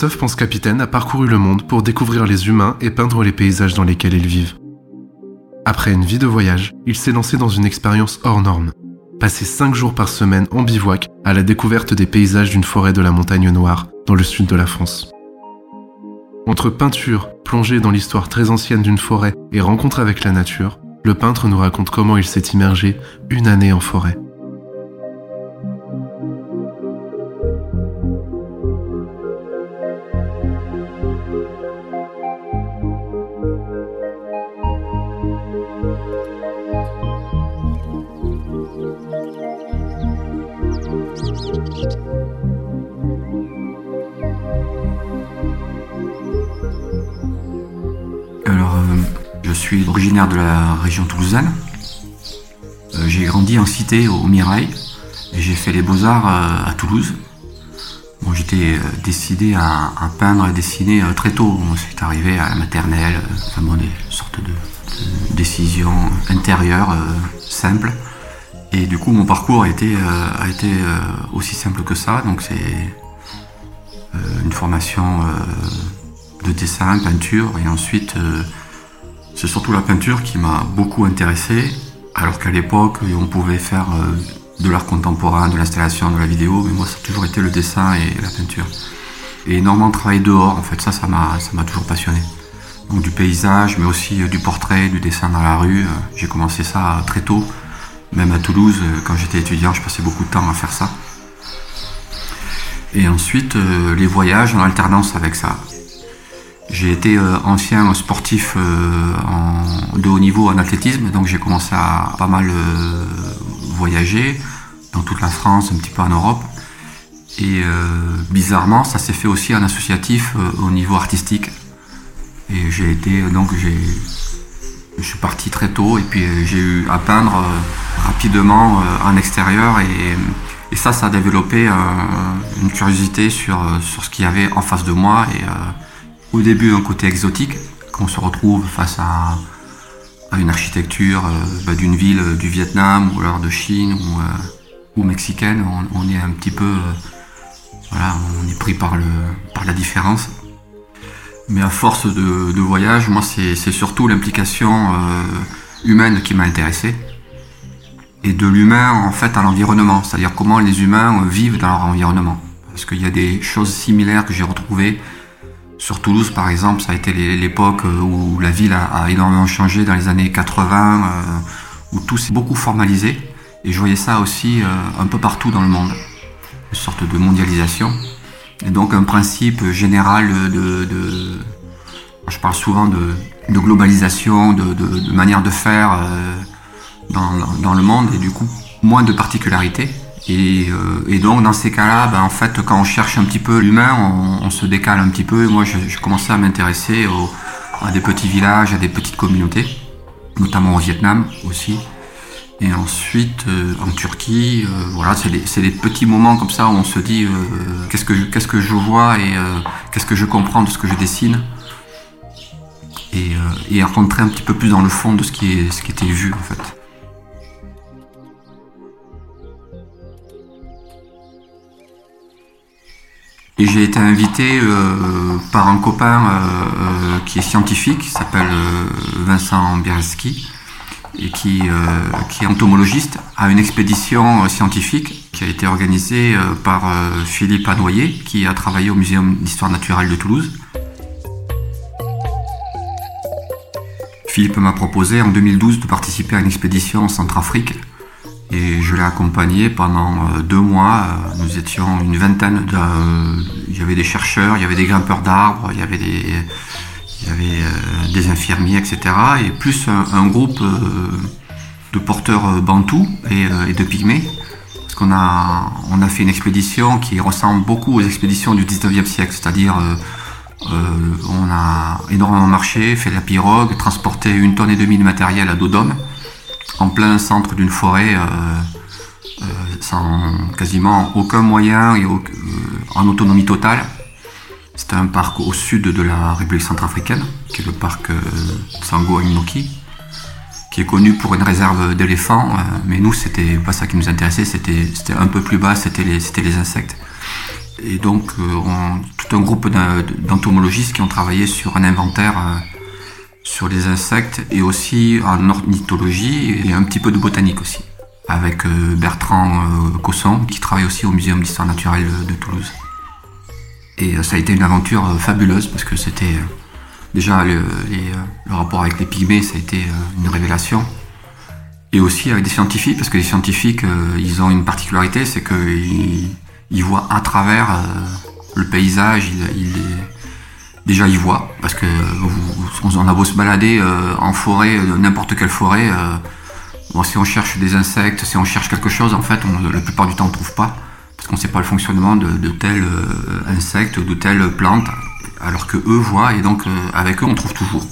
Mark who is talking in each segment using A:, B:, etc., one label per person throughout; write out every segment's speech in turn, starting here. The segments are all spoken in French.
A: Christophe Ponce Capitaine a parcouru le monde pour découvrir les humains et peindre les paysages dans lesquels ils vivent. Après une vie de voyage, il s'est lancé dans une expérience hors norme. Passer 5 jours par semaine en bivouac à la découverte des paysages d'une forêt de la montagne noire dans le sud de la France. Entre peinture, plongée dans l'histoire très ancienne d'une forêt et rencontre avec la nature, le peintre nous raconte comment il s'est immergé une année en forêt.
B: Alors, euh, je suis originaire de la région toulousaine. Euh, j'ai grandi en cité au Mirail et j'ai fait les beaux-arts euh, à Toulouse. J'étais décidé à, peindre et dessiner très tôt. C'est arrivé à la maternelle, enfin bon, des sortes de décisions intérieures simples. Et du coup, mon parcours a été, a été aussi simple que ça. Donc, c'est une formation de dessin, peinture, et ensuite euh, c'est surtout la peinture qui m'a beaucoup intéressé, alors qu'à l'époque on pouvait faire euh, de l'art contemporain, de l'installation, de la vidéo, mais moi ça a toujours été le dessin et la peinture. Et énormément travailler dehors, en fait, ça, ça m'a, toujours passionné. Donc du paysage, mais aussi euh, du portrait, du dessin dans la rue. J'ai commencé ça très tôt, même à Toulouse, quand j'étais étudiant, je passais beaucoup de temps à faire ça. Et ensuite, les voyages en alternance avec ça. J'ai été euh, ancien sportif euh, de haut niveau en athlétisme, donc j'ai commencé à pas mal euh, voyager dans toute la France, un petit peu en Europe. Et bizarrement, ça s'est fait aussi en associatif au niveau artistique. Et j'ai été, donc j'ai, je suis parti très tôt et puis j'ai eu à peindre rapidement en extérieur et, ça, ça a développé une curiosité sur, sur ce qu'il y avait en face de moi et au début un côté exotique, qu'on se retrouve face à, une architecture euh, bah, d'une ville du Vietnam ou alors de Chine ou, euh, mexicaine, on, est un petit peu, euh, voilà, on est pris par, le, par la différence. Mais à force de, voyage, moi c'est surtout l'implication humaine qui m'a intéressé et de l'humain en fait à l'environnement, c'est-à-dire comment les humains vivent dans leur environnement. Parce qu'il y a des choses similaires que j'ai retrouvées sur Toulouse, par exemple, ça a été l'époque euh, où la ville a, énormément changé dans les années 80, euh, où tout s'est beaucoup formalisé. Et je voyais ça aussi euh, un peu partout dans le monde, une sorte de mondialisation. Et donc un principe général de... je parle souvent de, globalisation, de, manière de faire dans, dans, le monde, et du coup moins de particularités. Euh, et, donc dans ces cas-là, ben, en fait, quand on cherche un petit peu l'humain, on, se décale un petit peu. Et moi, je, commençais à m'intéresser à des petits villages, à des petites communautés, notamment au Vietnam aussi. Et ensuite, euh, en Turquie, euh, voilà, c'est des, petits moments comme ça où on se dit qu'est-ce que qu'est-ce que je vois et qu'est-ce que je comprends de ce que je dessine. Et, et rentrer un petit peu plus dans le fond de ce qui, est, ce qui était vu en fait. Et j'ai été invité euh, par un copain euh, euh, qui est scientifique, qui s'appelle Vincent Biereski, et qui, est entomologiste, à une expédition scientifique qui a été organisée par Philippe Anoyer, qui a travaillé au Muséum d'histoire naturelle de Toulouse. Philippe m'a proposé en 2012 de participer à une expédition en Centrafrique et je l'ai accompagné pendant euh, deux mois. Euh, nous étions une vingtaine. De, euh, il y avait des chercheurs, il y avait des grimpeurs d'arbres, il y avait des, il y avait euh, des infirmiers, etc. Et plus un, groupe de porteurs bantous et, de pygmées. Parce qu'on a, on a fait une expédition qui ressemble beaucoup aux expéditions du 19e siècle, c'est-à-dire on a énormément marché, fait la pirogue, transporté une tonne et demie de matériel à dos d'homme en plein centre d'une forêt euh, sans quasiment aucun moyen et euh, en autonomie totale. C'est un parc au sud de la République centrafricaine, qui est le parc euh, Sango Animoki, qui est connu pour une réserve d'éléphants, mais nous, c'était pas ça qui nous intéressait, c'était un peu plus bas, c'était les insectes. Et donc, tout un groupe d'entomologistes qui ont travaillé sur un inventaire sur les insectes et aussi en ornithologie et un petit peu de botanique aussi avec euh, Bertrand euh, Cosson, qui travaille aussi au Muséum d'histoire naturelle de Toulouse. Et euh, ça a été une aventure fabuleuse parce que c'était déjà le, rapport avec les pygmées, ça a été une révélation. Et aussi avec des scientifiques, parce que les scientifiques, ils ont une particularité, c'est qu'ils ils voient à travers le paysage, ils, déjà ils voient, parce que on a beau se balader en forêt, n'importe quelle forêt, Bon, si on cherche des insectes, si on cherche quelque chose, en fait, on, la plupart du temps, on ne trouve pas, parce qu'on ne sait pas le fonctionnement de, tel euh, insecte de telle plante, alors que eux voient, et donc euh, avec eux, on trouve toujours.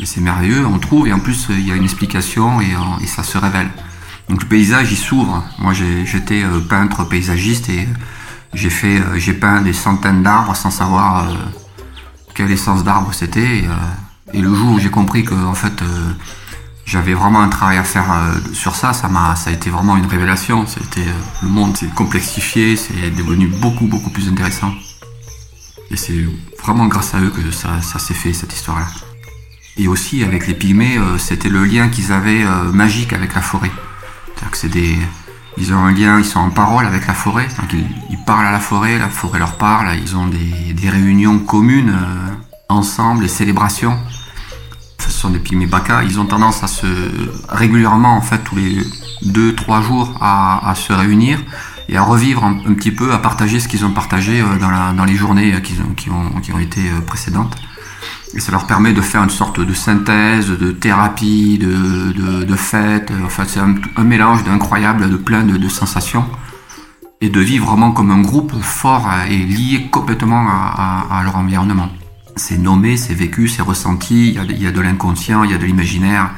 B: Et c'est merveilleux, on trouve, et en plus, il y a une explication, et, ça se révèle. Donc le paysage, il s'ouvre. Moi, j'étais euh, peintre paysagiste, et j'ai j'ai peint des centaines d'arbres sans savoir quelle essence d'arbre c'était. Et, et, le jour où j'ai compris que, en fait, j'avais vraiment un travail à faire euh, sur ça. Ça m'a, ça a été vraiment une révélation. C'était euh, le monde s'est complexifié, c'est devenu beaucoup beaucoup plus intéressant. Et c'est vraiment grâce à eux que ça, ça s'est fait cette histoire-là. Et aussi avec les pygmées, euh, c'était le lien qu'ils avaient magique avec la forêt. C'est-à-dire que c'est des, ils ont un lien, ils sont en parole avec la forêt. Ils, ils, parlent à la forêt, la forêt leur parle. Ils ont des, des réunions communes ensemble, des célébrations ce sont des pygmées ils ont tendance à se régulièrement, en fait, tous les 2-3 jours, à, se réunir et à revivre un, petit peu, à partager ce qu'ils ont partagé euh, dans, les journées qui, ont, été euh, précédentes. Et ça leur permet de faire une sorte de synthèse, de thérapie, de, fête. Enfin, c'est un, mélange d'incroyable, de plein de, sensations. Et de vivre vraiment comme un groupe fort et lié complètement à leur environnement c'est nommé, c'est vécu, c'est ressenti, il y, a, de l'inconscient, il y a de l'imaginaire.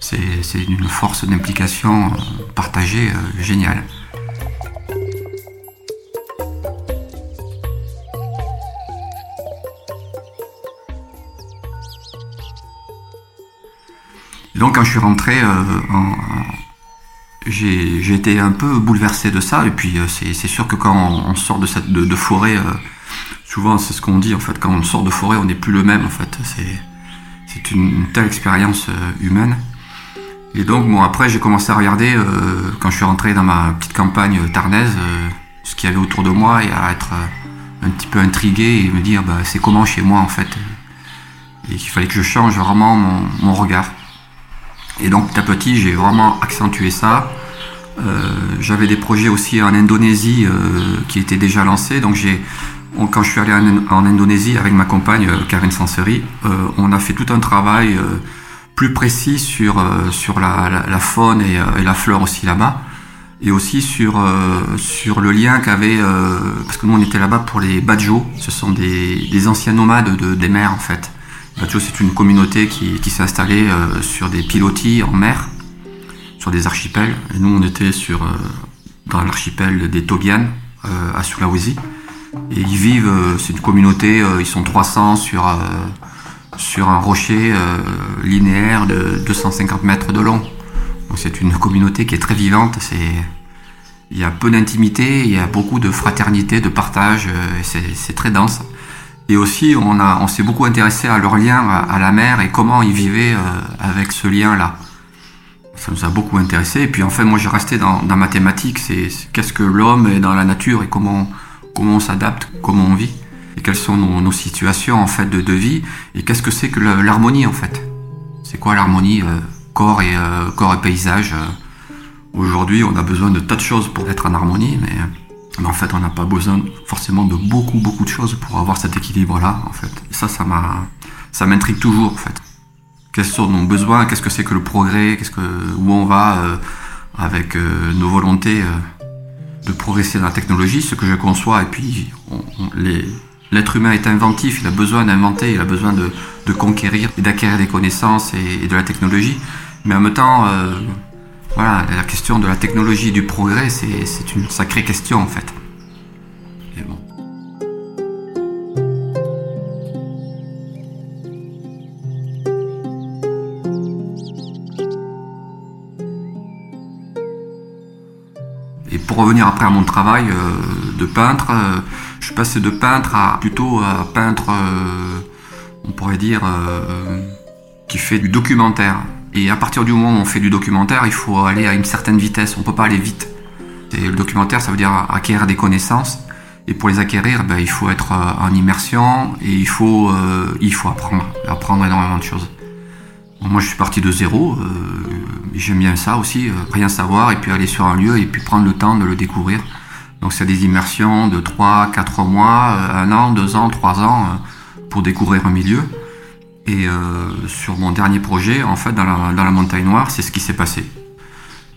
B: C'est une force d'implication euh, partagée euh, géniale. donc quand je suis rentré, euh, j'ai été un peu bouleversé de ça. Et puis c'est sûr que quand on, sort de cette de, forêt souvent c'est ce qu'on dit en fait. Quand on sort de forêt on n'est plus le même en fait. C'est une, telle expérience euh, humaine. Et donc bon après j'ai commencé à regarder euh, quand je suis rentré dans ma petite campagne tarnaise euh, ce qu'il y avait autour de moi et à être un petit peu intrigué et me dire bah, c'est comment chez moi en fait. Et qu'il fallait que je change vraiment mon, mon regard. Et donc petit à petit j'ai vraiment accentué ça. J'avais des projets aussi en Indonésie qui étaient déjà lancés. Donc j'ai quand je suis allé en, Indonésie avec ma compagne euh, Karine Sanseri, euh, on a fait tout un travail euh, plus précis sur, sur la, faune et, la flore aussi là-bas. Et aussi sur, sur le lien qu'avait... parce que nous on était là-bas pour les Badjo, ce sont des, anciens nomades de, des mers en fait. Badjo c'est une communauté qui, s'est installée sur des pilotis en mer, sur des archipels. Et nous on était sur, dans l'archipel des Togian à Sulawesi. Ils vivent, euh, c'est une communauté, euh, ils sont 300 sur, euh, sur un rocher linéaire de 250 mètres de long. Donc c'est une communauté qui est très vivante, c'est, il y a peu d'intimité, il y a beaucoup de fraternité, de partage, c'est très dense. Et aussi, on, a, on s'est beaucoup intéressé à leur lien à, la mer et comment ils vivaient avec ce lien-là. Ça nous a beaucoup intéressé. Et puis en fait, moi j'ai resté dans, dans ma thématique, c'est qu'est-ce que l'homme est dans la nature et comment comment on s'adapte, comment on vit, et quelles sont nos, situations en fait de, vie, et qu'est-ce que c'est que l'harmonie en fait? C'est quoi l'harmonie euh, corps, et, euh, corps et paysage? Euh. Aujourd'hui, on a besoin de tas de choses pour être en harmonie, mais, en fait, on n'a pas besoin forcément de beaucoup, beaucoup de choses pour avoir cet équilibre-là. En fait, ça, ça ça m'intrigue toujours en fait. Quels sont nos besoins? Qu'est-ce que c'est que le progrès? Qu'est-ce que où on va avec nos volontés de progresser dans la technologie, ce que je conçois. Et puis, l'être humain est inventif, il a besoin d'inventer, il a besoin de, conquérir et d'acquérir des connaissances et, de la technologie. Mais en même temps, voilà, la question de la technologie du progrès, c'est une sacrée question en fait. Pour revenir après à mon travail euh, de peintre, euh, je suis passé de peintre à plutôt à peintre, euh, on pourrait dire, qui fait du documentaire. Et à partir du moment où on fait du documentaire, il faut aller à une certaine vitesse. On ne peut pas aller vite. Et le documentaire, ça veut dire acquérir des connaissances. Et pour les acquérir, ben, il faut être en immersion et il faut, il faut apprendre, apprendre énormément de choses. Moi, je suis parti de zéro. Euh, J'aime bien ça aussi, rien savoir et puis aller sur un lieu et puis prendre le temps de le découvrir. Donc, c'est des immersions de 3, 4 mois, un an, 2 ans, 3 ans pour découvrir un milieu. Et euh, sur mon dernier projet, en fait, dans la, dans la montagne noire, c'est ce qui s'est passé.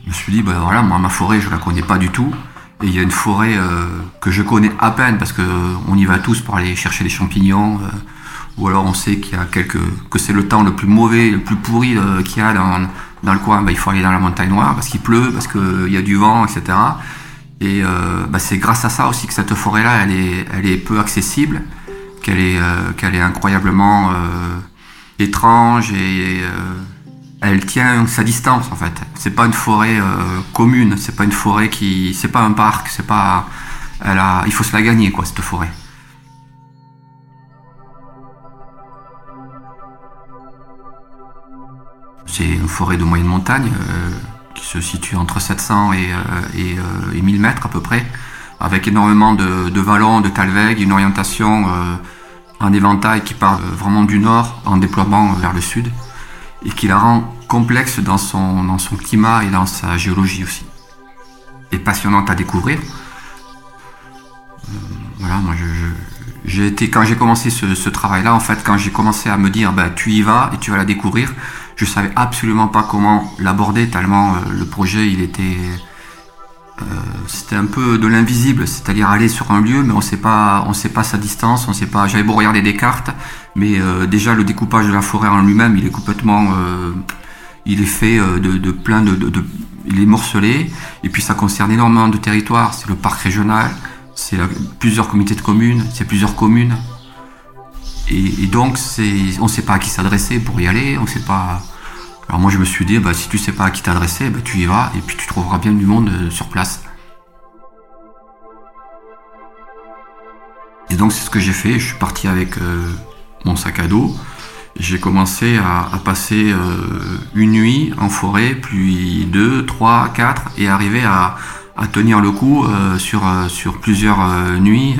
B: Je me suis dit, ben voilà, moi, ma forêt, je la connais pas du tout. Et il y a une forêt euh, que je connais à peine parce que on y va tous pour aller chercher des champignons. Euh, ou alors on sait qu'il y a que c'est le temps le plus mauvais, le plus pourri qu'il y a dans, dans le coin. Ben, il faut aller dans la montagne noire parce qu'il pleut, parce qu'il y a du vent, etc. Et ben, c'est grâce à ça aussi que cette forêt-là, elle est, elle est peu accessible, qu'elle est, qu'elle est incroyablement étrange et euh, elle tient sa distance en fait. C'est pas une forêt euh, commune, c'est pas une forêt qui, c'est pas un parc, c'est pas, elle a, il faut se la gagner quoi cette forêt. C'est une forêt de moyenne montagne euh, qui se situe entre 700 et, et, 1000 mètres à peu près, avec énormément de, vallons, de talwegs, une orientation un éventail qui part vraiment du nord en déploiement vers le sud et qui la rend complexe dans son, climat et dans sa géologie aussi. Et passionnante à découvrir. Euh, voilà, moi j'ai été, quand j'ai commencé ce, travail-là, en fait, quand j'ai commencé à me dire, bah, tu y vas et tu vas la découvrir, je savais absolument pas comment l'aborder tellement euh, le projet il était euh, c'était un peu de l'invisible, c'est-à-dire aller sur un lieu, mais on sait pas, on sait pas sa distance, on sait pas. J'avais beau regarder des cartes, mais euh, déjà le découpage de la forêt en lui-même, il est complètement, il est fait de, plein de, il est morcelé, et puis ça concerne énormément de territoires. C'est le parc régional, c'est plusieurs comités de communes, c'est plusieurs communes, et, donc on sait pas à qui s'adresser pour y aller, on sait pas. Alors moi je me suis dit, bah, si tu sais pas à qui t'adresser, bah, tu y vas et puis tu trouveras bien du monde euh, sur place. Et donc c'est ce que j'ai fait, je suis parti avec euh, mon sac à dos. J'ai commencé à, passer euh, une nuit en forêt, puis deux, trois, quatre, et arriver à, tenir le coup sur, sur plusieurs nuits.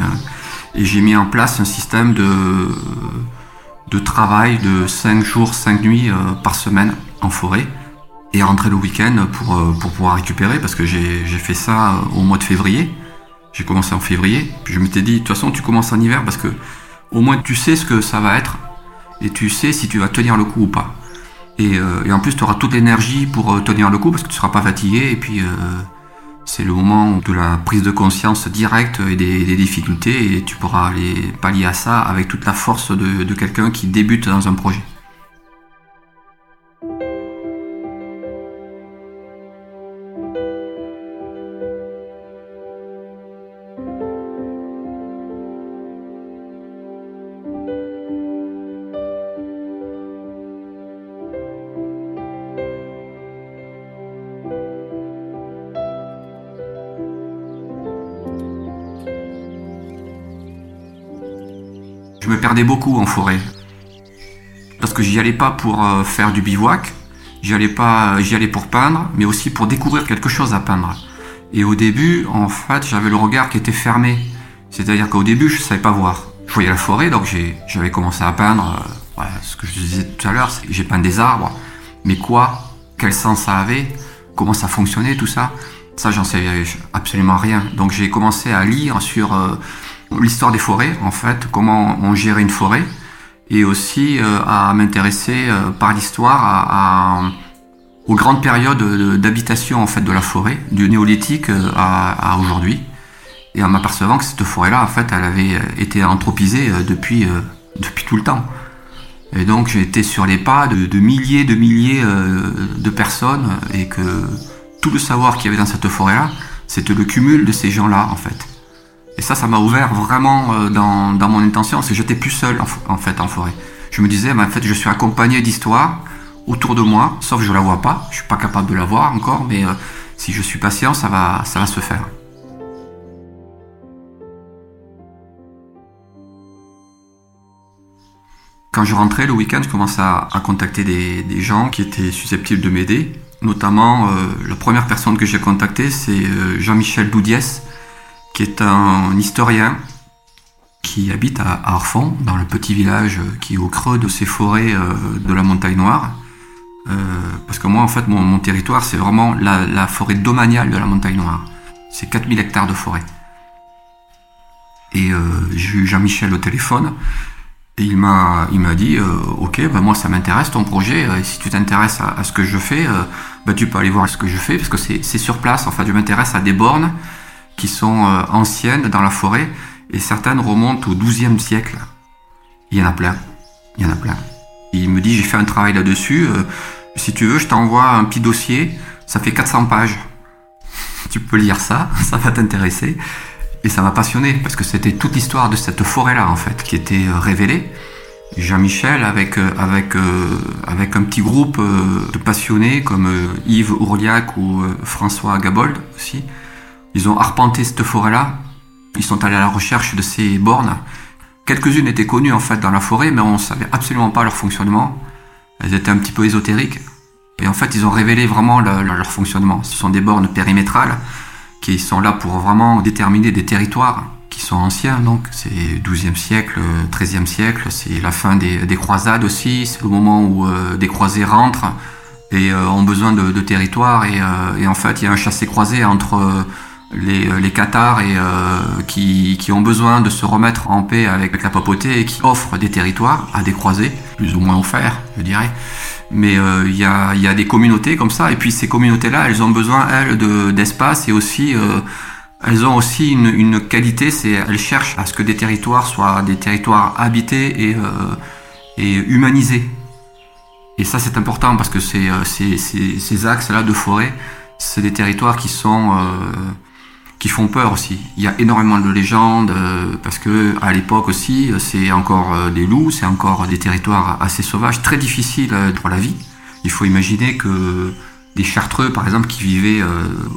B: Et j'ai mis en place un système de, travail de 5 jours, 5 nuits par semaine en forêt et rentrer le week-end pour, euh, pour pouvoir récupérer parce que j'ai fait ça euh, au mois de février. J'ai commencé en février, puis je m'étais dit, de toute façon, tu commences en hiver parce que au moins tu sais ce que ça va être et tu sais si tu vas tenir le coup ou pas. Et, euh, et en plus, tu auras toute l'énergie pour tenir le coup parce que tu ne seras pas fatigué et puis c'est le moment de la prise de conscience directe et des, difficultés et tu pourras aller pallier à ça avec toute la force de, de quelqu'un qui débute dans un projet. Perdais beaucoup en forêt. Parce que j'y allais pas pour euh, faire du bivouac, j'y allais pas, euh, j'y allais pour peindre, mais aussi pour découvrir quelque chose à peindre. Et au début, en fait, j'avais le regard qui était fermé. C'est-à-dire qu'au début, je savais pas voir. Je voyais la forêt, donc j'avais commencé à peindre. Euh, ce que je disais tout à l'heure, j'ai peint des arbres. Mais quoi? Quel sens ça avait? Comment ça fonctionnait tout ça? Ça, j'en savais absolument rien. Donc j'ai commencé à lire sur l'histoire des forêts, en fait, comment on gérait une forêt. et aussi à m'intéresser par l'histoire aux grandes périodes d'habitation en fait de la forêt, du néolithique à, aujourd'hui, et en m'apercevant que cette forêt-là, en fait, elle avait été anthropisée depuis, depuis tout le temps. Et donc j'ai été sur les pas de, de milliers, de milliers de personnes, et que tout le savoir qu'il y avait dans cette forêt-là, c'était le cumul de ces gens-là, en fait. Et ça, ça m'a ouvert vraiment euh, dans, mon intention, c'est que j'étais plus seul, en, fait, en forêt. Je me disais, en fait, je suis accompagné d'histoires autour de moi, sauf que je la vois pas, je suis pas capable de la voir encore, mais euh, si je suis patient, ça va, ça va se faire. Quand je rentrais le week-end, je commençais à, contacter des, gens qui étaient susceptibles de m'aider. Notamment, euh, la première personne que j'ai contactée, c'est Jean-Michel Doudiès, qui est un historien qui habite à Arfond, dans le petit village qui est au creux de ces forêts euh, de la montagne noire. parce que moi, en fait, mon, territoire, c'est vraiment la, forêt domaniale de la montagne noire. C'est 4000 hectares de forêt. Et j'ai eu Jean-Michel au téléphone et il m'a, dit, euh, ok, ben moi ça m'intéresse ton projet. Euh, et si tu t'intéresses à, ce que je fais, euh, ben tu peux aller voir ce que je fais parce que c'est, c'est sur place. Enfin, je m'intéresse à des bornes qui sont anciennes dans la forêt et certaines remontent au XIIe siècle. Il y en a plein. Il y en a plein. il me dit, j'ai fait un travail là-dessus. si tu veux, je t'envoie un petit dossier. Ça fait 400 pages. tu peux lire ça, ça va t'intéresser. Et ça m'a passionné parce que c'était toute l'histoire de cette forêt-là en fait qui était euh, révélée. Jean-Michel avec euh, avec euh, avec un petit groupe de passionnés comme Yves Ourliac ou François Gabold aussi. Ils ont arpenté cette forêt-là. Ils sont allés à la recherche de ces bornes. Quelques-unes étaient connues en fait dans la forêt, mais on savait absolument pas leur fonctionnement. Elles étaient un petit peu ésotériques. Et en fait, ils ont révélé vraiment leur fonctionnement. Ce sont des bornes périmétrales qui sont là pour vraiment déterminer des territoires qui sont anciens, donc c'est 12e siècle, 13e siècle, c'est la fin des, croisades aussi, c'est le moment où euh, des croisés rentrent et euh, ont besoin de, de territoires et, euh, et, en fait il y a un chassé-croisé entre les, les Cathares et, qui, qui, ont besoin de se remettre en paix avec la papauté et qui offrent des territoires à des croisés, plus ou moins offerts je dirais. Mais euh, il y, a, y, a, des communautés comme ça, et puis ces communautés-là, elles ont besoin, elles, d'espace et aussi, euh, elles ont aussi une, une qualité, c'est elles cherchent à ce que des territoires soient des territoires habités et, euh, et humanisés. Et ça, c'est important parce que c'est, ces, ces axes-là de forêt, c'est des territoires qui sont qui font peur aussi. Il y a énormément de légendes euh, parce que à l'époque aussi, c'est encore euh, des loups, c'est encore des territoires assez sauvages, très difficiles euh, pour la vie. Il faut imaginer que des Chartreux, par exemple, qui vivaient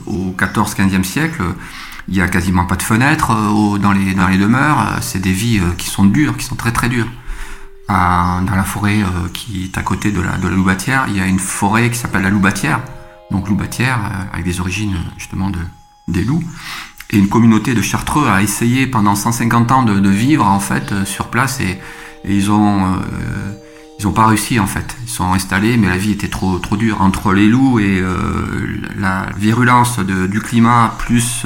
B: au 14-15e siècle, il y a quasiment pas de fenêtres dans les dans les demeures. C'est des vies qui sont dures, qui sont très très dures. dans la forêt qui est à côté de la, de la Loubatière, il y a une forêt qui s'appelle la Loubatière. Donc Loubatière, avec des origines justement de, des loups. Et une communauté de Chartreux a essayé pendant 150 ans de, vivre en fait euh, sur place et, ils ont euh, ils ont pas réussi en fait. Ils sont installés mais la vie était trop trop dure entre les loups et euh, la virulence du climat plus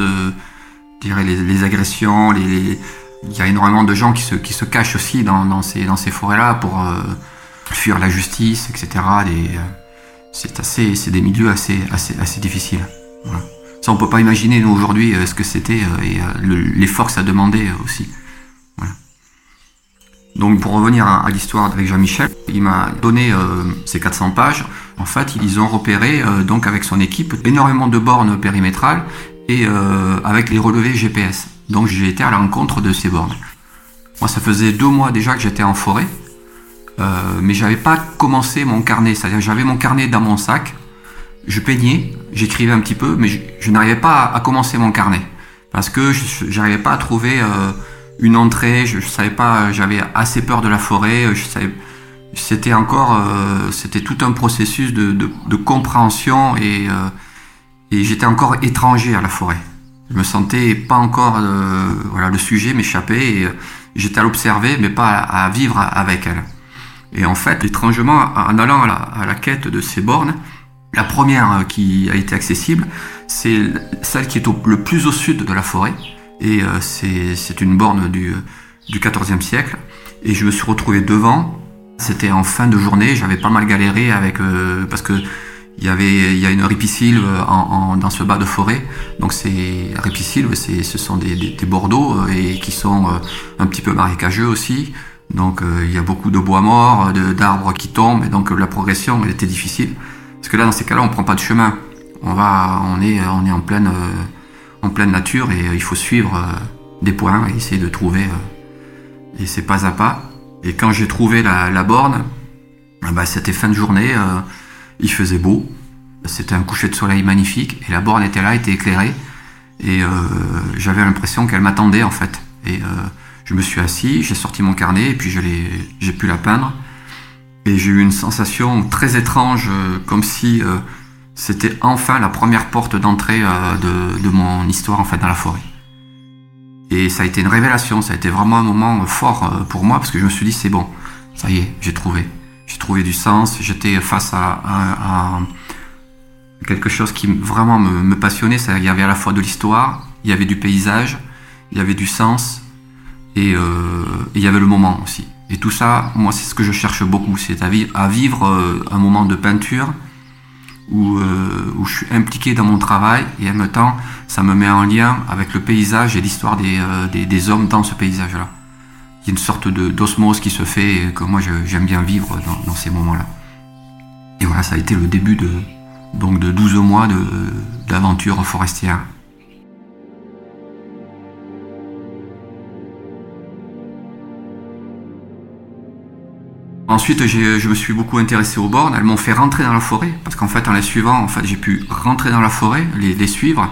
B: dirais les, agressions, il y a énormément de gens qui se, qui se cachent aussi dans, ces, dans ces forêts-là pour fuir la justice, etc. c'est assez, c'est des milieux assez, assez, assez difficiles. Ça, on peut pas imaginer, aujourd'hui, euh, ce que c'était euh, et euh, l'effort que ça demandait aussi. Donc, pour revenir à, l'histoire avec Jean-Michel, il m'a donné ces 400 pages. En fait, ils ont repéré, donc, avec son équipe, énormément de bornes périmétrales et avec les relevés GPS. Donc, j'ai été à la rencontre de ces bornes. Moi, ça faisait deux mois déjà que j'étais en forêt, mais j'avais pas commencé mon carnet. C'est-à-dire, j'avais mon carnet dans mon sac, je peignais, j'écrivais un petit peu, mais je, n'arrivais pas à, commencer mon carnet parce que je n'arrivais pas à trouver euh, une entrée. Je, savais pas, j'avais assez peur de la forêt. Je savais, c'était encore, euh, c'était tout un processus de, de, compréhension et, euh, et j'étais encore étranger à la forêt. Je me sentais pas encore, voilà, le sujet m'échappait et j'étais à l'observer, mais pas à, vivre avec elle. Et en fait, étrangement, en allant à la, à la quête de ces bornes, la première euh, qui a été accessible, c'est celle qui est le plus au sud de la forêt. Et euh, c'est une borne du, du 14e siècle. Et je me suis retrouvé devant C'était en fin de journée, j'avais pas mal galéré avec parce que il y avait il y a une ripisylve dans ce bas de forêt. Donc c'est ripisylve, c'est ce sont des, des, bordeaux et qui sont un petit peu marécageux aussi. Donc il y a beaucoup de bois morts, d'arbres qui tombent et donc la progression elle était difficile. Parce que là dans ces cas-là on prend pas de chemin. On va on est on est en pleine en pleine nature et il faut suivre des points et essayer de trouver et c'est pas à pas. Et quand j'ai trouvé la, borne, bah, c'était fin de journée, il faisait beau, c'était un coucher de soleil magnifique, et la borne était là, était éclairée, et euh, j'avais l'impression qu'elle m'attendait en fait. Et euh, je me suis assis, j'ai sorti mon carnet, et puis j'ai pu la peindre. Et j'ai eu une sensation très étrange, euh, comme si c'était enfin la première porte d'entrée de, de, mon histoire en dans la forêt. Et ça a été une révélation, ça a été vraiment un moment fort pour moi, parce que je me suis dit, c'est bon, ça y est, j'ai trouvé j'ai trouvé du sens, j'étais face à, quelque chose qui vraiment me, passionnait, il y avait à la fois de l'histoire, il y avait du paysage, il y avait du sens, et, euh, il y avait le moment aussi. Et tout ça, moi, c'est ce que je cherche beaucoup, c'est à, vivre euh, un moment de peinture où, euh, où, je suis impliqué dans mon travail et en même temps, ça me met en lien avec le paysage et l'histoire des, des hommes dans ce paysage-là il y a une sorte d'osmose qui se fait et que moi j'aime bien vivre dans, ces moments-là. Et voilà, ça a été le début de, donc de 12 mois d'aventure forestière. Ensuite, je me suis beaucoup intéressé aux bornes. Elles m'ont fait rentrer dans la forêt, parce qu'en fait, en les suivant, en fait, j'ai pu rentrer dans la forêt, les suivre,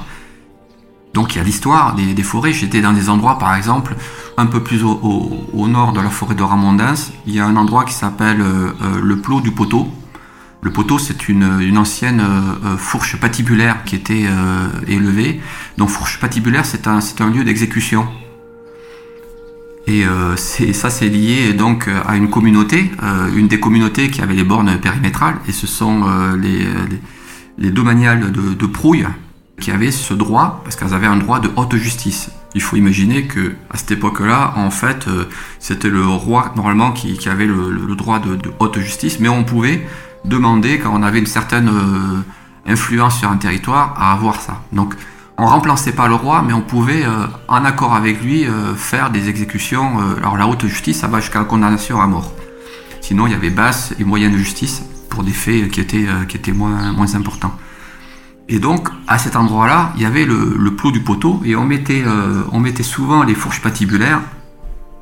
B: donc il y a l'histoire des, forêts. J'étais dans des endroits, par exemple, un peu plus au, nord de la forêt de Ramondens. Il y a un endroit qui s'appelle euh, euh, le Plot du Poteau. Le poteau, c'est une, ancienne euh, fourche patibulaire qui était élevée. Donc fourche patibulaire, c'est un, un, lieu d'exécution. Et ça, c'est lié donc à une communauté, une des communautés qui avait les bornes périmétrales. Et ce sont les, les, domaniales de, de Prouille, qui avaient ce droit, parce qu'elles avaient un droit de haute justice. Il faut imaginer que à cette époque-là, en fait, euh, c'était le roi normalement qui, avait le, droit de, haute justice, mais on pouvait demander, quand on avait une certaine euh, influence sur un territoire, à avoir ça. Donc, on remplaçait pas le roi, mais on pouvait, euh, en accord avec lui, faire des exécutions. alors, la haute justice, ça va jusqu'à la condamnation à mort. Sinon, il y avait basse et moyenne justice pour des faits qui étaient, qui étaient moins, moins importants. Et donc, à cet endroit-là, il y avait le, plot du poteau et on mettait, euh, on mettait souvent les fourches patibulaires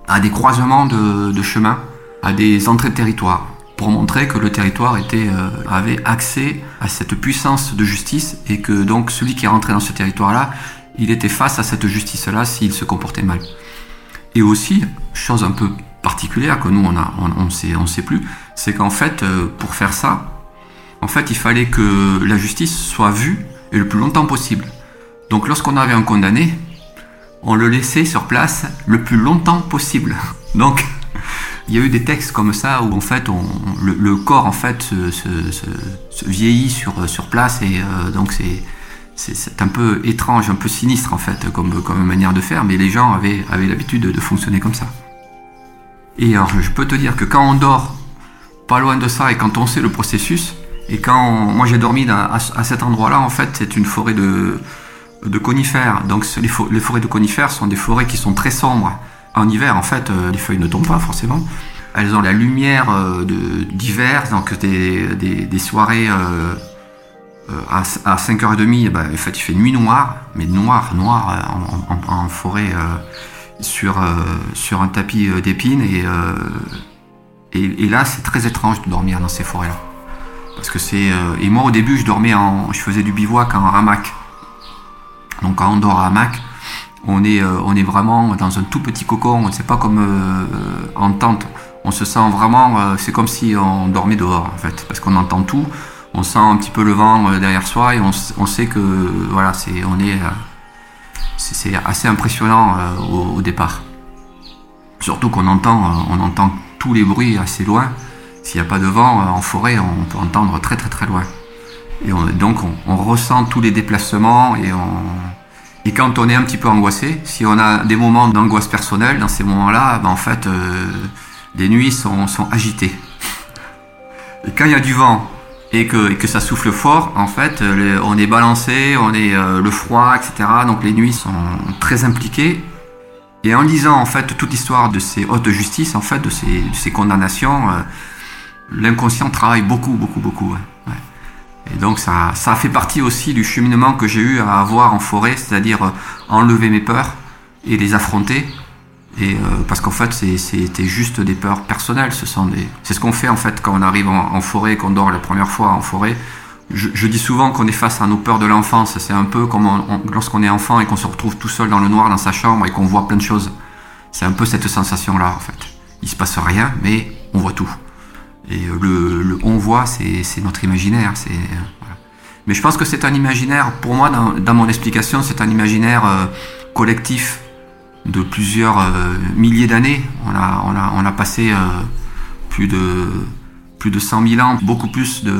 B: à des croisements de, de chemins, à des entrées de territoire, pour montrer que le territoire euh, avait accès à cette puissance de justice et que donc celui qui est rentré dans ce territoire-là, il était face à cette justice-là s'il se comportait mal. Et aussi, chose un peu particulière que nous on a, on sait plus, c'est qu'en fait, euh, pour faire ça, en fait, il fallait que la justice soit vue et le plus longtemps possible. Donc lorsqu'on avait un condamné, on le laissait sur place le plus longtemps possible. Donc il y a eu des textes comme ça où en fait le, corps en fait se, vieillit sur, sur place et euh, donc c'est c'est un peu étrange, un peu sinistre en fait comme, comme manière de faire, mais les gens avaient, avaient l'habitude de, fonctionner comme ça. Et je peux te dire que quand on dort pas loin de ça et quand on sait le processus, et quand moi j'ai dormi à, cet endroit-là, en fait, c'est une forêt de, conifères. Donc les, forêts de conifères sont des forêts qui sont très sombres. En hiver, en fait, euh, les feuilles ne tombent pas forcément. Elles ont la lumière euh, d'hiver, donc des, soirées euh, à, 5h30, eh ben, en fait, il fait nuit noire, mais noir, noir en, forêt sur, un tapis d'épines. Et, et là, c'est très étrange de dormir dans ces forêts-là. Parce que c'est et moi au début je dormais en je faisais du bivouac en hamac. Donc on dort en hamac, on est euh, on est vraiment dans un tout petit cocon. C'est pas comme euh, en tente. On se sent vraiment c'est comme si on dormait dehors en fait parce qu'on entend tout. On sent un petit peu le vent derrière soi et on, on sait que voilà c'est on est c'est assez impressionnant au, départ. Surtout qu'on entend on tous les bruits assez loin. S'il n'y a pas de vent euh, en forêt, on peut entendre très très très loin. Et donc on, ressent tous les déplacements et, et quand on est un petit peu angoissé, si on a des moments d'angoisse personnelle, dans ces moments-là, ben en fait, euh, les nuits sont, agitées. Et quand il y a du vent et que, que ça souffle fort, en fait, on est balancé, on est le froid, etc. Donc les nuits sont très impliquées. Et en lisant en fait toute l'histoire de ces hautes de justice, en fait, de ces, de ces condamnations, l'inconscient travaille beaucoup, beaucoup, beaucoup. Et donc ça, ça fait partie aussi du cheminement que j'ai eu à avoir en forêt, c'est-à-dire euh, enlever mes peurs et les affronter. Et euh, parce qu'en fait, c'était juste des peurs personnelles. Ce sont des, c'est ce qu'on fait en fait quand on arrive en, forêt, qu'on dort la première fois en forêt. Je, dis souvent qu'on est face à nos peurs de l'enfance. C'est un peu comme lorsqu'on est enfant et qu'on se retrouve tout seul dans le noir dans sa chambre et qu'on voit plein de choses. C'est un peu cette sensation-là en fait. Il se passe rien, mais on voit tout. Et le, on voit, c'est notre imaginaire. C'est Mais je pense que c'est un imaginaire, pour moi, dans, mon explication, c'est un imaginaire euh, collectif de plusieurs euh, milliers d'années. On a, on, a, on a passé euh, plus, de, plus de 100 000 ans, beaucoup plus de,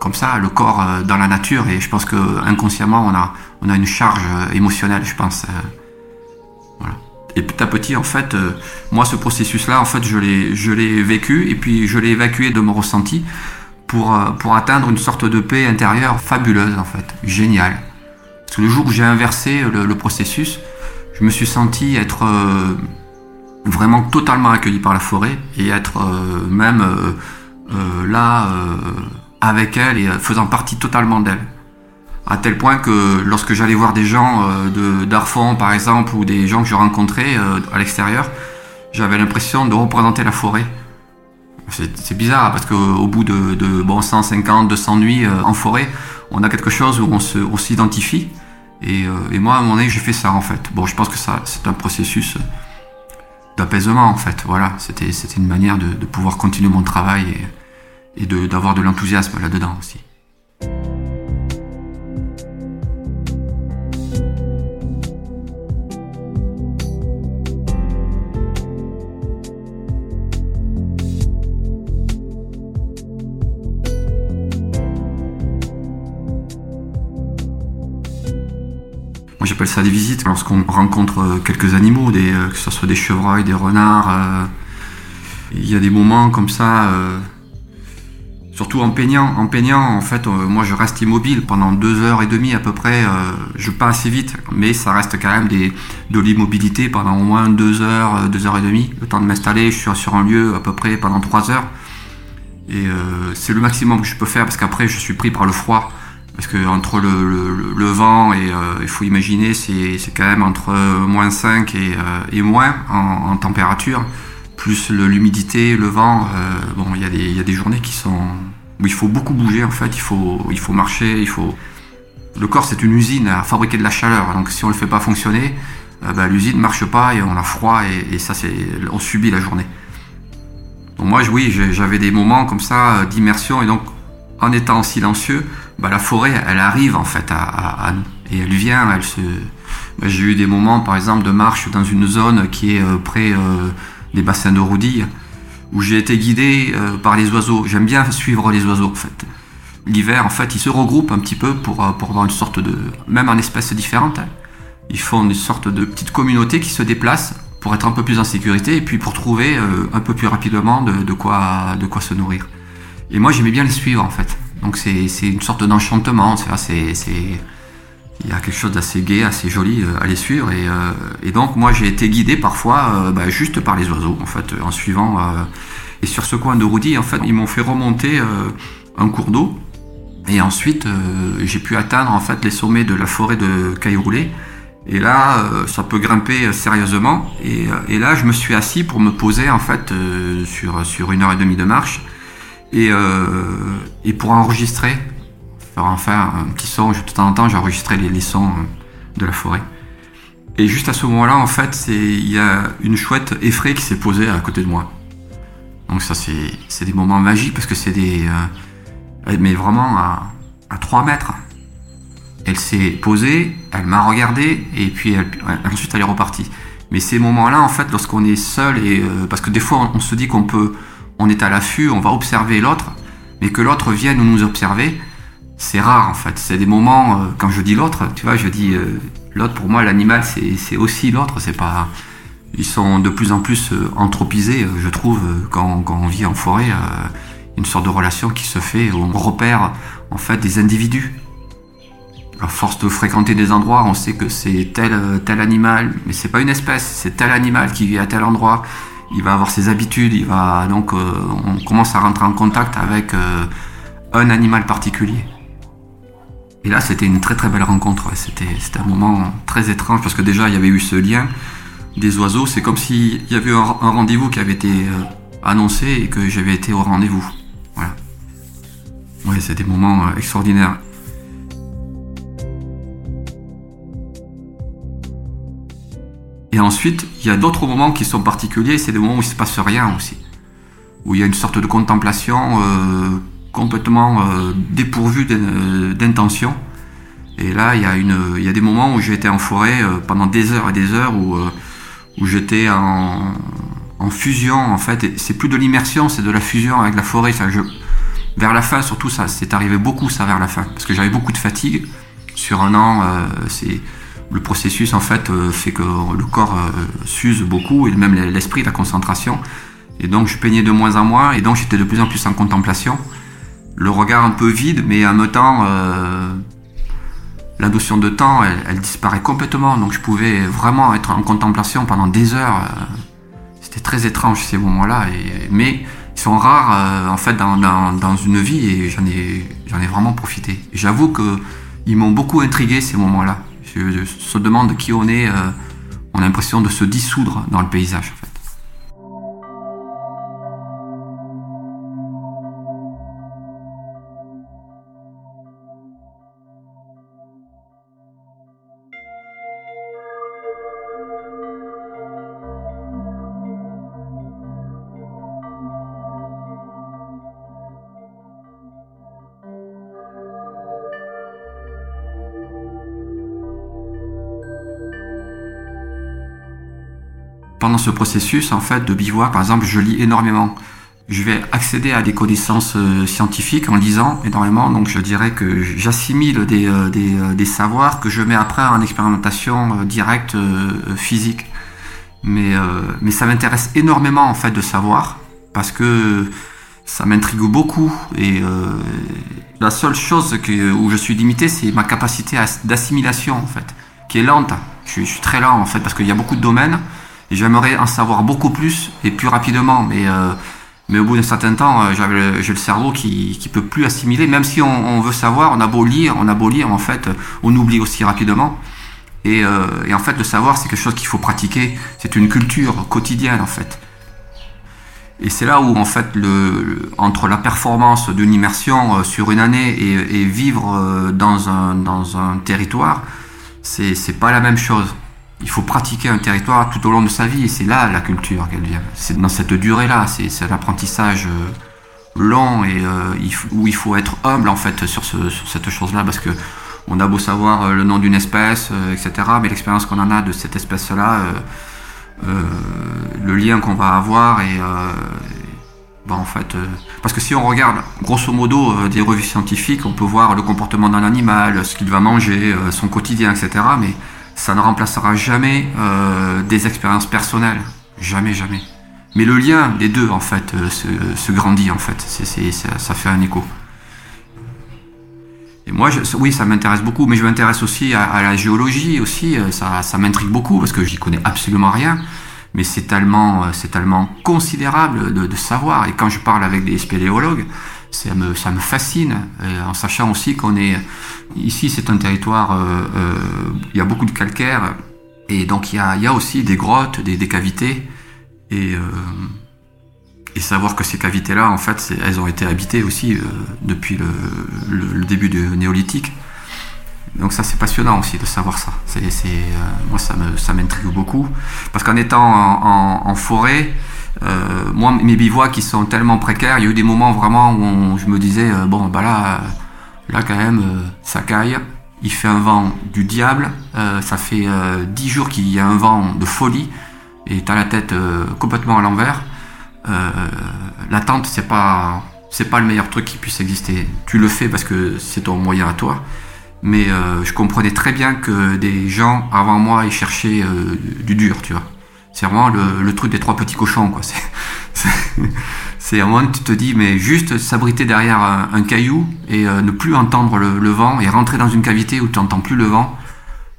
B: comme ça, le corps dans la nature. Et je pense que inconsciemment, on a, on a une charge émotionnelle, je pense. Et petit à petit, en fait, euh, moi, ce processus-là, en fait, je l'ai, vécu et puis je l'ai évacué de mon ressenti pour, euh, atteindre une sorte de paix intérieure fabuleuse, en fait, géniale. Parce que le jour où j'ai inversé le, processus, je me suis senti être euh, vraiment totalement accueilli par la forêt et être même là avec elle et faisant partie totalement d'elle à tel point que lorsque j'allais voir des gens euh, de par exemple ou des gens que je rencontrais euh, à l'extérieur, j'avais l'impression de représenter la forêt. C'est bizarre parce qu'au bout de, de, bon, 150, 200 nuits euh, en forêt, on a quelque chose où on s'identifie. Et, moi, à un moment donné, j'ai fait ça en fait. Bon, je pense que c'est un processus d'apaisement en fait. Voilà, c'était une manière de, pouvoir continuer mon travail et d'avoir de l'enthousiasme là-dedans aussi. J'appelle ça des visites, lorsqu'on rencontre euh, quelques animaux, des, euh, que ce soit des chevreuils, des renards. Euh, il y a des moments comme ça, surtout en peignant. En peignant, en fait, moi je reste immobile pendant deux heures et demie à peu près. je pas assez vite, mais ça reste quand même des, de l'immobilité pendant au moins deux heures, deux heures et demie. Le temps de m'installer, je suis sur un lieu à peu près pendant trois heures. Et c'est le maximum que je peux faire parce qu'après je suis pris par le froid. Parce que entre le, vent et euh, il faut imaginer, c'est quand même entre moins 5 et, euh, moins en, température, plus l'humidité, le vent. Euh, bon, il y, a des journées qui sont où il faut beaucoup bouger en fait, il faut, il faut marcher, il faut. Le corps c'est une usine à fabriquer de la chaleur, donc si on le fait pas fonctionner, bah, l'usine marche pas et on a froid et, et ça c'est, on subit la journée. Donc moi oui, j'avais des moments comme ça d'immersion et donc en étant silencieux, bah, la forêt, elle arrive en fait à, nous. Et elle vient, elle se. Bah, j'ai eu des moments, par exemple, de marche dans une zone qui est euh, près euh, des bassins de Roudille, où j'ai été guidé euh, par les oiseaux. J'aime bien suivre les oiseaux, en fait. L'hiver, en fait, ils se regroupent un petit peu pour, pour avoir une sorte de. Même en espèces différentes. Hein. Ils font une sorte de petite communauté qui se déplace pour être un peu plus en sécurité et puis pour trouver un peu plus rapidement de, quoi, de quoi se nourrir. Et moi, j'aimais bien les suivre, en fait. Donc c'est une sorte d'enchantement, c'est il y a quelque chose d'assez gai, assez joli euh, à les suivre. Et, euh, et donc moi j'ai été guidé parfois euh, bah, juste par les oiseaux, en fait, en suivant. et sur ce coin de Roudy, en fait, ils m'ont fait remonter un cours d'eau. Et ensuite, j'ai pu atteindre en fait les sommets de la forêt de Cailloulé. Et là, ça peut grimper sérieusement. Et, là, je me suis assis pour me poser en fait sur une heure et demie de marche. Et, euh, et pour enregistrer, faire enfin un petit son, de temps en temps j'ai enregistré les, sons euh, de la forêt. Et juste à ce moment-là, en fait, il y a une chouette effraie qui s'est posée à côté de moi. Donc ça, c'est des moments magiques parce que c'est des... Euh, mais vraiment à, à 3 mètres. Elle s'est posée, elle m'a regardé et puis elle, ensuite elle est repartie. Mais ces moments-là, en fait, lorsqu'on est seul et... Parce que des fois, on se dit qu'on peut on est à l'affût, on va observer l'autre, mais que l'autre vienne nous observer, c'est rare en fait. C'est des moments, euh, quand je dis l'autre, tu vois, je dis euh, l'autre pour moi, l'animal c'est aussi l'autre, c'est pas. Ils sont de plus en plus euh, anthropisés, je trouve, quand, on vit en forêt. une sorte de relation qui se fait où on repère en fait des individus. À force de fréquenter des endroits, on sait que c'est tel, tel animal, mais c'est pas une espèce, c'est tel animal qui vit à tel endroit. Il va avoir ses habitudes, il va donc euh, on commence à rentrer en contact avec euh, un animal particulier. Et là, c'était une très très belle rencontre. C'était un moment très étrange parce que déjà il y avait eu ce lien des oiseaux. C'est comme s'il y avait un, un rendez-vous qui avait été euh, annoncé et que j'avais été au rendez-vous. Voilà. Ouais, c'est des moments extraordinaires. Et ensuite, il y a d'autres moments qui sont particuliers, c'est des moments où il ne se passe rien aussi. Où il y a une sorte de contemplation euh, complètement euh, dépourvue d'intention. Et là, il y, a des moments où j'ai été en forêt euh, pendant des heures et des heures, où, euh, j'étais en, fusion, en fait. C'est plus de l'immersion, c'est de la fusion avec la forêt. Ça, je, vers la fin, surtout, ça c'est arrivé beaucoup, ça, vers la fin. Parce que j'avais beaucoup de fatigue. Sur un an, c'est le processus en fait euh, fait que le corps euh, s'use beaucoup et même l'esprit, la concentration. Et donc je peignais de moins en moins et donc j'étais de plus en plus en contemplation. Le regard un peu vide, mais en même temps, euh, la notion de temps, elle, disparaît complètement. Donc je pouvais vraiment être en contemplation pendant des heures. C'était très étrange ces moments-là, mais ils sont rares en fait dans, une vie et j'en ai, j'en ai vraiment profité. J'avoue que ils m'ont beaucoup intrigué ces moments-là se demande qui on est, euh, on a l'impression de se dissoudre dans le paysage. Pendant ce processus en fait de bivouac, par exemple, je lis énormément. Je vais accéder à des connaissances euh, scientifiques en lisant énormément, donc je dirais que j'assimile des, euh, euh, des, savoirs que je mets après en expérimentation directe physique. Mais, mais ça m'intéresse énormément en fait de savoir, parce que ça m'intrigue beaucoup et la seule chose que, où je suis limité, c'est ma capacité d'assimilation en fait, qui est lente. Je suis très lent en fait, parce qu'il y a beaucoup de domaines. J'aimerais en savoir beaucoup plus et plus rapidement. Mais, euh, mais au bout d'un certain temps, euh, j'ai le cerveau qui qui peut plus assimiler. Même si on, veut savoir, on a beau lire, on a beau lire, en fait, on oublie aussi rapidement. Et, euh, et en fait, le savoir, c'est quelque chose qu'il faut pratiquer. C'est une culture quotidienne, en fait. Et c'est là où, en fait, le, entre la performance d'une immersion sur une année et, vivre dans un, dans un territoire, c'est pas la même chose. Il faut pratiquer un territoire tout au long de sa vie et c'est là la culture qu'elle vient. C'est dans cette durée-là, c'est l'apprentissage euh, long et euh, où il faut être humble en fait sur, cette chose-là parce que on a beau savoir euh, le nom d'une espèce, etc. Mais l'expérience qu'on en a de cette espèce-là, le lien qu'on va avoir et bah, en fait, parce que si on regarde grosso modo des revues scientifiques, on peut voir le comportement d'un animal, ce qu'il va manger, son quotidien, etc. ça ne remplacera jamais euh, des expériences personnelles. Jamais, jamais. Mais le lien des deux, en fait, euh, se, grandit, en fait. Ça, fait un écho. Et moi, oui, ça m'intéresse beaucoup, mais je m'intéresse aussi à, la géologie aussi. Euh, ça, m'intrigue beaucoup parce que j'y connais absolument rien. Mais c'est tellement, tellement considérable de, de, savoir. Et quand je parle avec des spéléologues, ça me, fascine, en sachant aussi qu'on est ici, c'est un territoire, euh, euh, il y a beaucoup de calcaire, et donc il y a, aussi des grottes, des, cavités, et, euh, savoir que ces cavités-là, en fait, elles ont été habitées aussi depuis le, début du néolithique. Donc ça c'est passionnant aussi de savoir ça. Moi ça, me, ça m'intrigue beaucoup parce qu'en étant en forêt, euh, moi, mes bivouacs qui sont tellement précaires, il y a eu des moments vraiment où je me disais, euh, bon, bah là, là quand même, euh, ça caille. Il fait un vent du diable. ça fait dix jours qu'il y a un vent de folie et t'as la tête complètement à l'envers. la tente, c'est pas, c'est pas le meilleur truc qui puisse exister. Tu le fais parce que c'est ton moyen à toi. Mais je comprenais très bien que des gens avant moi ils cherchaient du dur, tu vois. C'est vraiment le, truc des trois petits cochons, quoi. C'est un moment tu te dis, mais juste s'abriter derrière un, caillou et ne plus entendre le, vent et rentrer dans une cavité où tu n'entends plus le vent,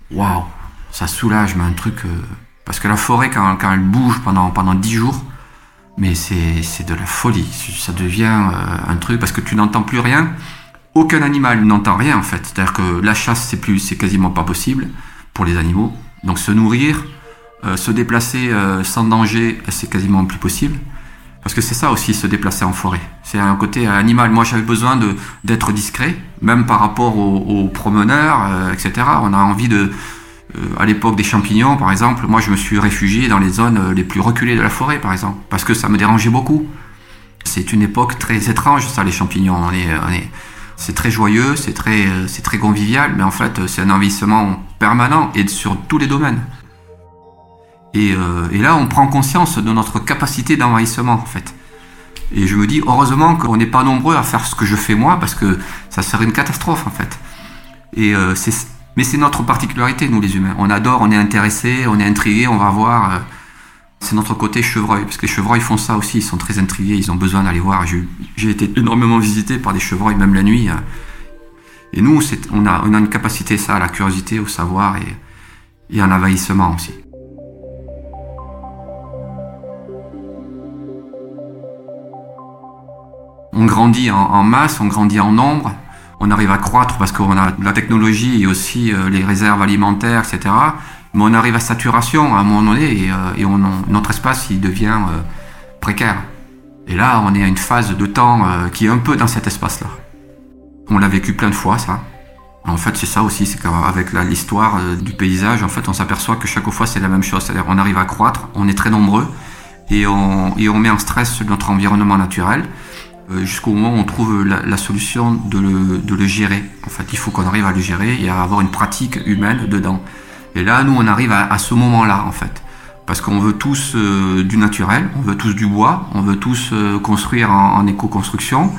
B: waouh, ça soulage, mais un truc. parce que la forêt, quand, elle bouge pendant, pendant 10 jours, mais c'est de la folie. Ça devient un truc parce que tu n'entends plus rien. Aucun animal n'entend rien en fait. C'est-à-dire que la chasse, c'est plus, c'est quasiment pas possible pour les animaux. Donc se nourrir, euh, se déplacer euh, sans danger, c'est quasiment plus possible. Parce que c'est ça aussi, se déplacer en forêt. C'est un côté animal. Moi, j'avais besoin d'être discret, même par rapport aux, promeneurs, euh, etc. On a envie de, à l'époque des champignons, par exemple, moi, je me suis réfugié dans les zones les plus reculées de la forêt, par exemple, parce que ça me dérangeait beaucoup. C'est une époque très étrange, ça, les champignons. On est, on est, c'est très joyeux, c'est très, euh, c'est très convivial, mais en fait, c'est un envahissement permanent et sur tous les domaines. Et, euh, et là, on prend conscience de notre capacité d'envahissement, en fait. Et je me dis, heureusement qu'on n'est pas nombreux à faire ce que je fais moi, parce que ça serait une catastrophe, en fait. Et euh, mais c'est notre particularité, nous les humains. On adore, on est intéressé, on est intrigué, on va voir. Euh, c'est notre côté chevreuil, parce que les chevreuils font ça aussi, ils sont très intrigués, ils ont besoin d'aller voir. J'ai été énormément visité par des chevreuils, même la nuit. Et nous, on a, une capacité, ça, à la curiosité, au savoir et, et un envahissement aussi. Grandit en, masse, on grandit en nombre, on arrive à croître parce qu'on a la technologie et aussi euh, les réserves alimentaires, etc mais on arrive à saturation à un moment donné et, euh, notre espace il devient euh, précaire. Et là, on est à une phase de temps qui est un peu dans cet espace-là. On l'a vécu plein de fois, ça. En fait, c'est ça aussi, c'est qu'avec l'histoire du paysage, en fait, on s'aperçoit que chaque fois, c'est la même chose. C'est-à-dire, on arrive à croître, on est très nombreux, et on, met en stress notre environnement naturel, jusqu'au moment où on trouve la, solution de le, gérer. En fait, il faut qu'on arrive à le gérer et à avoir une pratique humaine dedans. Et là, nous, on arrive à, ce moment-là, en fait. Parce qu'on veut tous euh, du naturel, on veut tous du bois, on veut tous euh, construire en, éco-construction.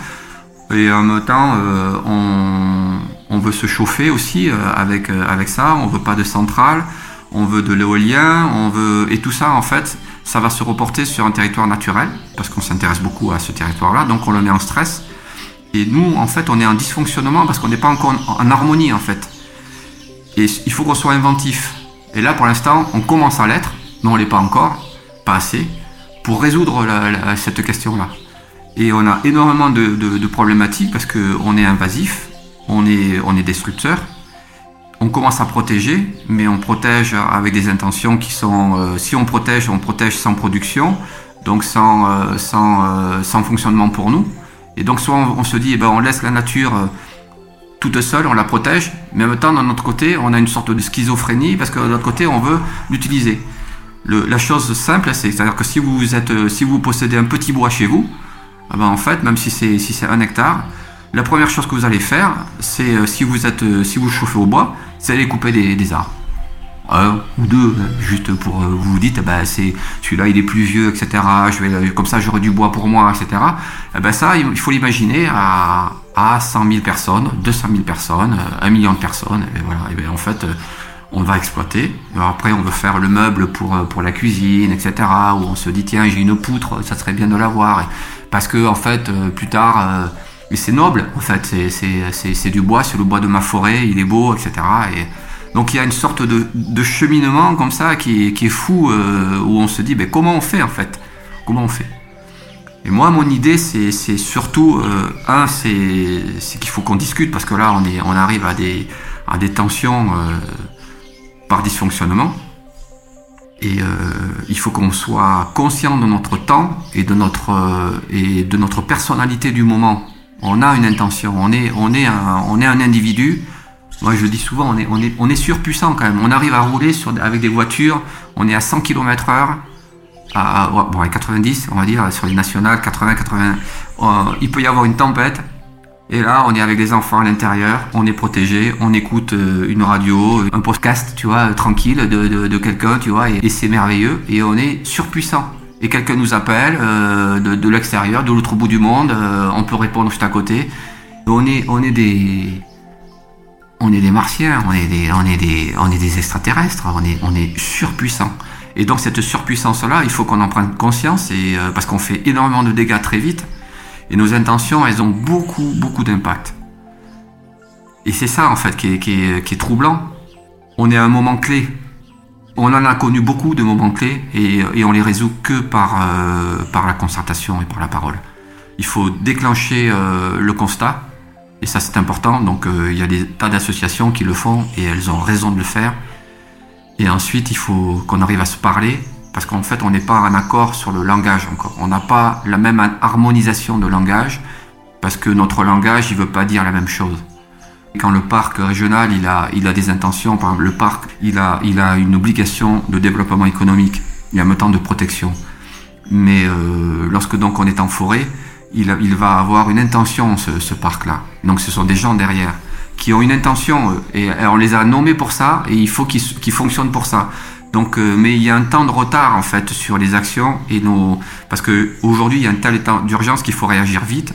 B: Et en même temps, euh, on, veut se chauffer aussi avec, avec ça. On veut pas de centrale, on veut de l'éolien, on veut... Et tout ça, en fait, ça va se reporter sur un territoire naturel, parce qu'on s'intéresse beaucoup à ce territoire-là, donc on le met en stress. Et nous, en fait, on est en dysfonctionnement parce qu'on n'est pas encore en harmonie, en fait. Et il faut qu'on soit inventif. Et là, pour l'instant, on commence à l'être, mais on ne l'est pas encore, pas assez, pour résoudre cette question-là. Et on a énormément de, problématiques parce qu'on est invasif, on est, on est destructeur. On commence à protéger, mais on protège avec des intentions qui sont... Euh, si on protège, on protège sans production, donc sans, euh, sans, euh, sans fonctionnement pour nous. Et donc soit on, se dit, eh ben, on laisse la nature toute seule, on la protège, mais en même temps, d'un autre côté, on a une sorte de schizophrénie parce que de l'autre côté, on veut l'utiliser. la chose simple, c'est à dire que si vous, êtes, si vous possédez un petit bois chez vous, eh ben en fait, même si c'est si un hectare, la première chose que vous allez faire, c'est si vous si vous chauffez au bois, c'est aller couper des, arbres. Un ou deux, juste pour vous vous dites, eh ben, c'est celui-là il est plus vieux, etc. Vais, comme ça j'aurai du bois pour moi, etc. Eh ben ça, il faut l'imaginer à, à 100 000 personnes, 200 000 personnes, 1 euh, million de personnes. Et voilà. Et bien, en fait, euh, on va exploiter. après, on veut faire le meuble pour, euh, pour la cuisine, etc. Où on se dit, tiens, j'ai une poutre, ça serait bien de l'avoir. Parce que, en fait, plus tard, mais c'est noble, en fait. C'est du bois, c'est le bois de ma forêt, il est beau, etc. Et donc, il y a une sorte de, de cheminement comme ça qui, qui est fou, où on se dit, ben, comment on fait, en fait? Comment on fait? Et moi, mon idée, c'est surtout, euh, un, c'est qu'il faut qu'on discute, parce que là, on, est, on arrive à des, à des tensions euh, par dysfonctionnement. Et euh, il faut qu'on soit conscient de notre temps et de notre, et de notre personnalité du moment. On a une intention, on est, on est, un, on est un individu. Moi, je dis souvent, on est, on est, on est surpuissant quand même. On arrive à rouler avec des voitures, on est à 100 km/h à, bon, à 90, on va dire, sur les nationales, 80, 80, euh, il peut y avoir une tempête. Et là, on est avec des enfants à l'intérieur, on est protégé, on écoute euh, une radio, un podcast, tu vois, tranquille de, de, quelqu'un, tu vois, et, c'est merveilleux. Et on est surpuissant. Et quelqu'un nous appelle euh, de, l'extérieur, de l'autre bout du monde, on peut répondre juste à côté. On est, on est des, on est des martiens, on est des, on est des, on est des extraterrestres, on est, on est surpuissants. Et donc cette surpuissance-là, il faut qu'on en prenne conscience, et, euh, parce qu'on fait énormément de dégâts très vite, et nos intentions, elles ont beaucoup, beaucoup d'impact. Et c'est ça, en fait, qui est, qui, est, troublant. On est à un moment clé. On en a connu beaucoup de moments clés, et, et on les résout que par, euh, la concertation et par la parole. Il faut déclencher euh, le constat, et ça c'est important. Donc il y a des tas d'associations qui le font, et elles ont raison de le faire. Et ensuite, il faut qu'on arrive à se parler, parce qu'en fait, on n'est pas en accord sur le langage encore. On n'a pas la même harmonisation de langage, parce que notre langage, il veut pas dire la même chose. Quand le parc régional, il a, il a des intentions, par le parc, il a, il a une obligation de développement économique et en même temps de protection. Mais euh, lorsque donc on est en forêt, il, il va avoir une intention, ce, parc-là. Donc ce sont des gens derrière qui ont une intention euh, et, on les a nommés pour ça et il faut qu'ils fonctionnent pour ça. Donc, euh, mais il y a un temps de retard en fait sur les actions et nos parce que aujourd'hui il y a un tel temps d'urgence qu'il faut réagir vite.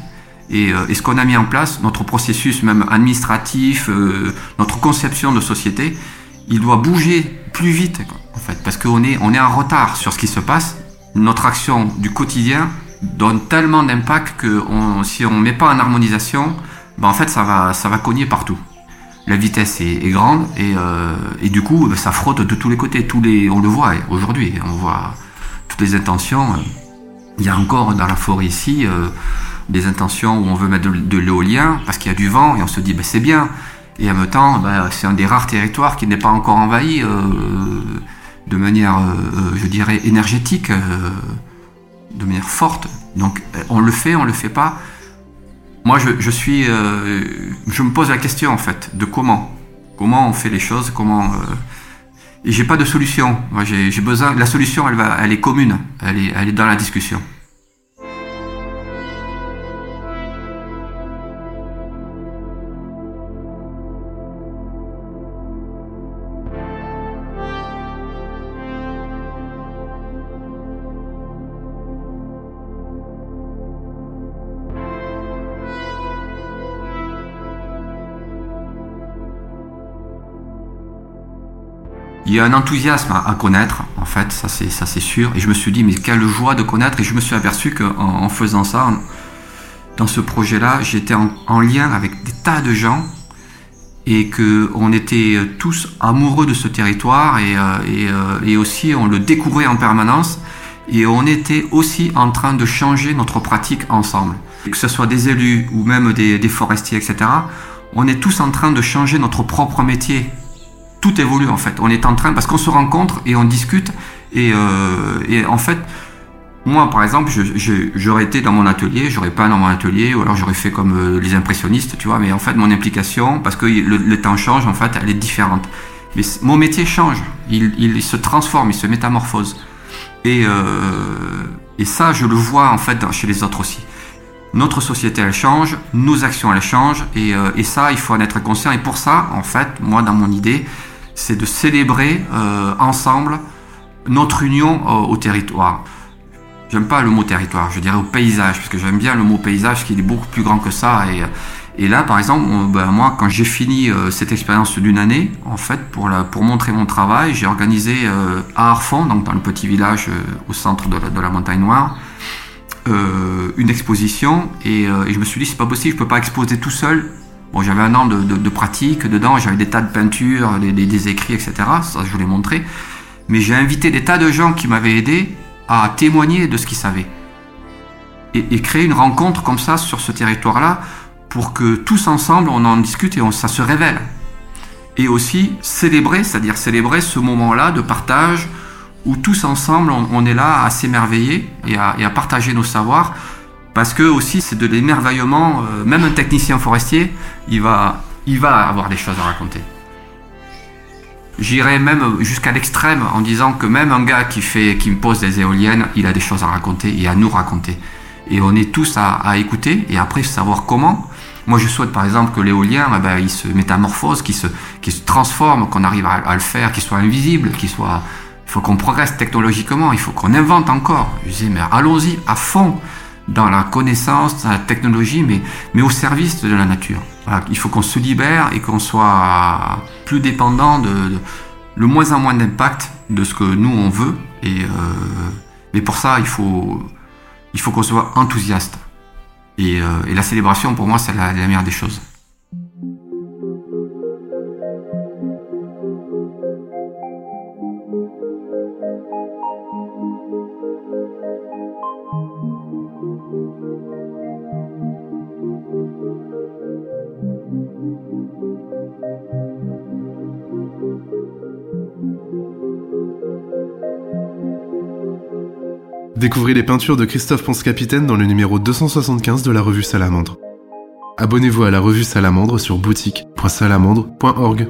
B: Et, euh, et ce qu'on a mis en place, notre processus même administratif, notre conception de société, il doit bouger plus vite en fait parce qu'on est on est en retard sur ce qui se passe. Notre action du quotidien donne tellement d'impact que si on met pas en harmonisation, bah, en fait ça va, ça va cogner partout. La vitesse est, grande et, euh, et, du coup ça frotte de tous les côtés. Tous les, on le voit aujourd'hui, on voit toutes les intentions. Il y a encore dans la forêt ici euh, des intentions où on veut mettre de, l'éolien parce qu'il y a du vent et on se dit ben, c'est bien. Et en même temps, ben, c'est un des rares territoires qui n'est pas encore envahi euh, de manière, je dirais, énergétique, de manière forte. Donc on le fait, on le fait pas. Moi, je, suis, euh, je me pose la question en fait de comment, comment on fait les choses, comment. Euh, et j'ai pas de solution. Moi, j'ai besoin. La solution, elle va, elle est commune. Elle est, elle est dans la discussion. Il y a un enthousiasme à, connaître, en fait, ça c'est ça c'est sûr. Et je me suis dit, mais quelle joie de connaître. Et je me suis aperçu qu'en en faisant ça, dans ce projet-là, j'étais en, lien avec des tas de gens et que on était tous amoureux de ce territoire et, euh, euh, et, aussi on le découvrait en permanence et on était aussi en train de changer notre pratique ensemble. Que ce soit des élus ou même des forestiers, etc. On est tous en train de changer notre propre métier tout évolue en fait. On est en train, parce qu'on se rencontre et on discute, et, euh, et en fait, moi par exemple, j'aurais été dans mon atelier, j'aurais pas dans mon atelier, ou alors j'aurais fait comme euh, les impressionnistes, tu vois, mais en fait, mon implication, parce que le, temps change, en fait, elle est différente. Mais mon métier change, il, il, se transforme, il se métamorphose. Et, euh, et ça, je le vois en fait chez les autres aussi. Notre société, elle change, nos actions, elles changent, et, et ça, il faut en être conscient. Et pour ça, en fait, moi, dans mon idée, c'est de célébrer euh, ensemble notre union euh, au territoire. J'aime pas le mot territoire, je dirais au paysage, parce que j'aime bien le mot paysage qui est beaucoup plus grand que ça. Et, là, par exemple, ben, moi, quand j'ai fini euh, cette expérience d'une année, en fait, pour, pour montrer mon travail, j'ai organisé à Arfond, donc dans le petit village au centre de la, de la montagne noire, une exposition. Et, et, je me suis dit, c'est pas possible, je peux pas exposer tout seul Bon, j'avais un an de, pratique dedans, j'avais des tas de peintures, des, écrits, etc. Ça, je vous l'ai montré. Mais j'ai invité des tas de gens qui m'avaient aidé à témoigner de ce qu'ils savaient. Et, créer une rencontre comme ça sur ce territoire-là pour que tous ensemble, on en discute et on, ça se révèle. Et aussi célébrer, c'est-à-dire célébrer ce moment-là de partage où tous ensemble, on, est là à s'émerveiller et à partager nos savoirs parce que aussi c'est de l'émerveillement. Euh, même un technicien forestier, il va, il va avoir des choses à raconter. J'irai même jusqu'à l'extrême en disant que même un gars qui fait, qui me pose des éoliennes, il a des choses à raconter et à nous raconter. Et on est tous à, écouter et après savoir comment. Moi, je souhaite par exemple que l'éolien, eh ben, il se métamorphose, qu'il se, se transforme, qu'on arrive à, le faire, qu'il soit invisible, qu'il soit. Il faut qu'on progresse technologiquement, il faut qu'on invente encore. Je disais, mais allons-y à fond dans la connaissance, dans la technologie, mais, mais au service de la nature. il faut qu'on se libère et qu'on soit plus dépendant de, le moins en moins d'impact de ce que nous on veut Et, mais pour ça, il faut, il faut qu'on soit enthousiaste. Et, la célébration, pour moi, c'est la meilleure des choses.
A: Découvrez les peintures de Christophe Ponce-Capitaine dans le numéro 275 de la revue Salamandre. Abonnez-vous à la revue Salamandre sur boutique.salamandre.org.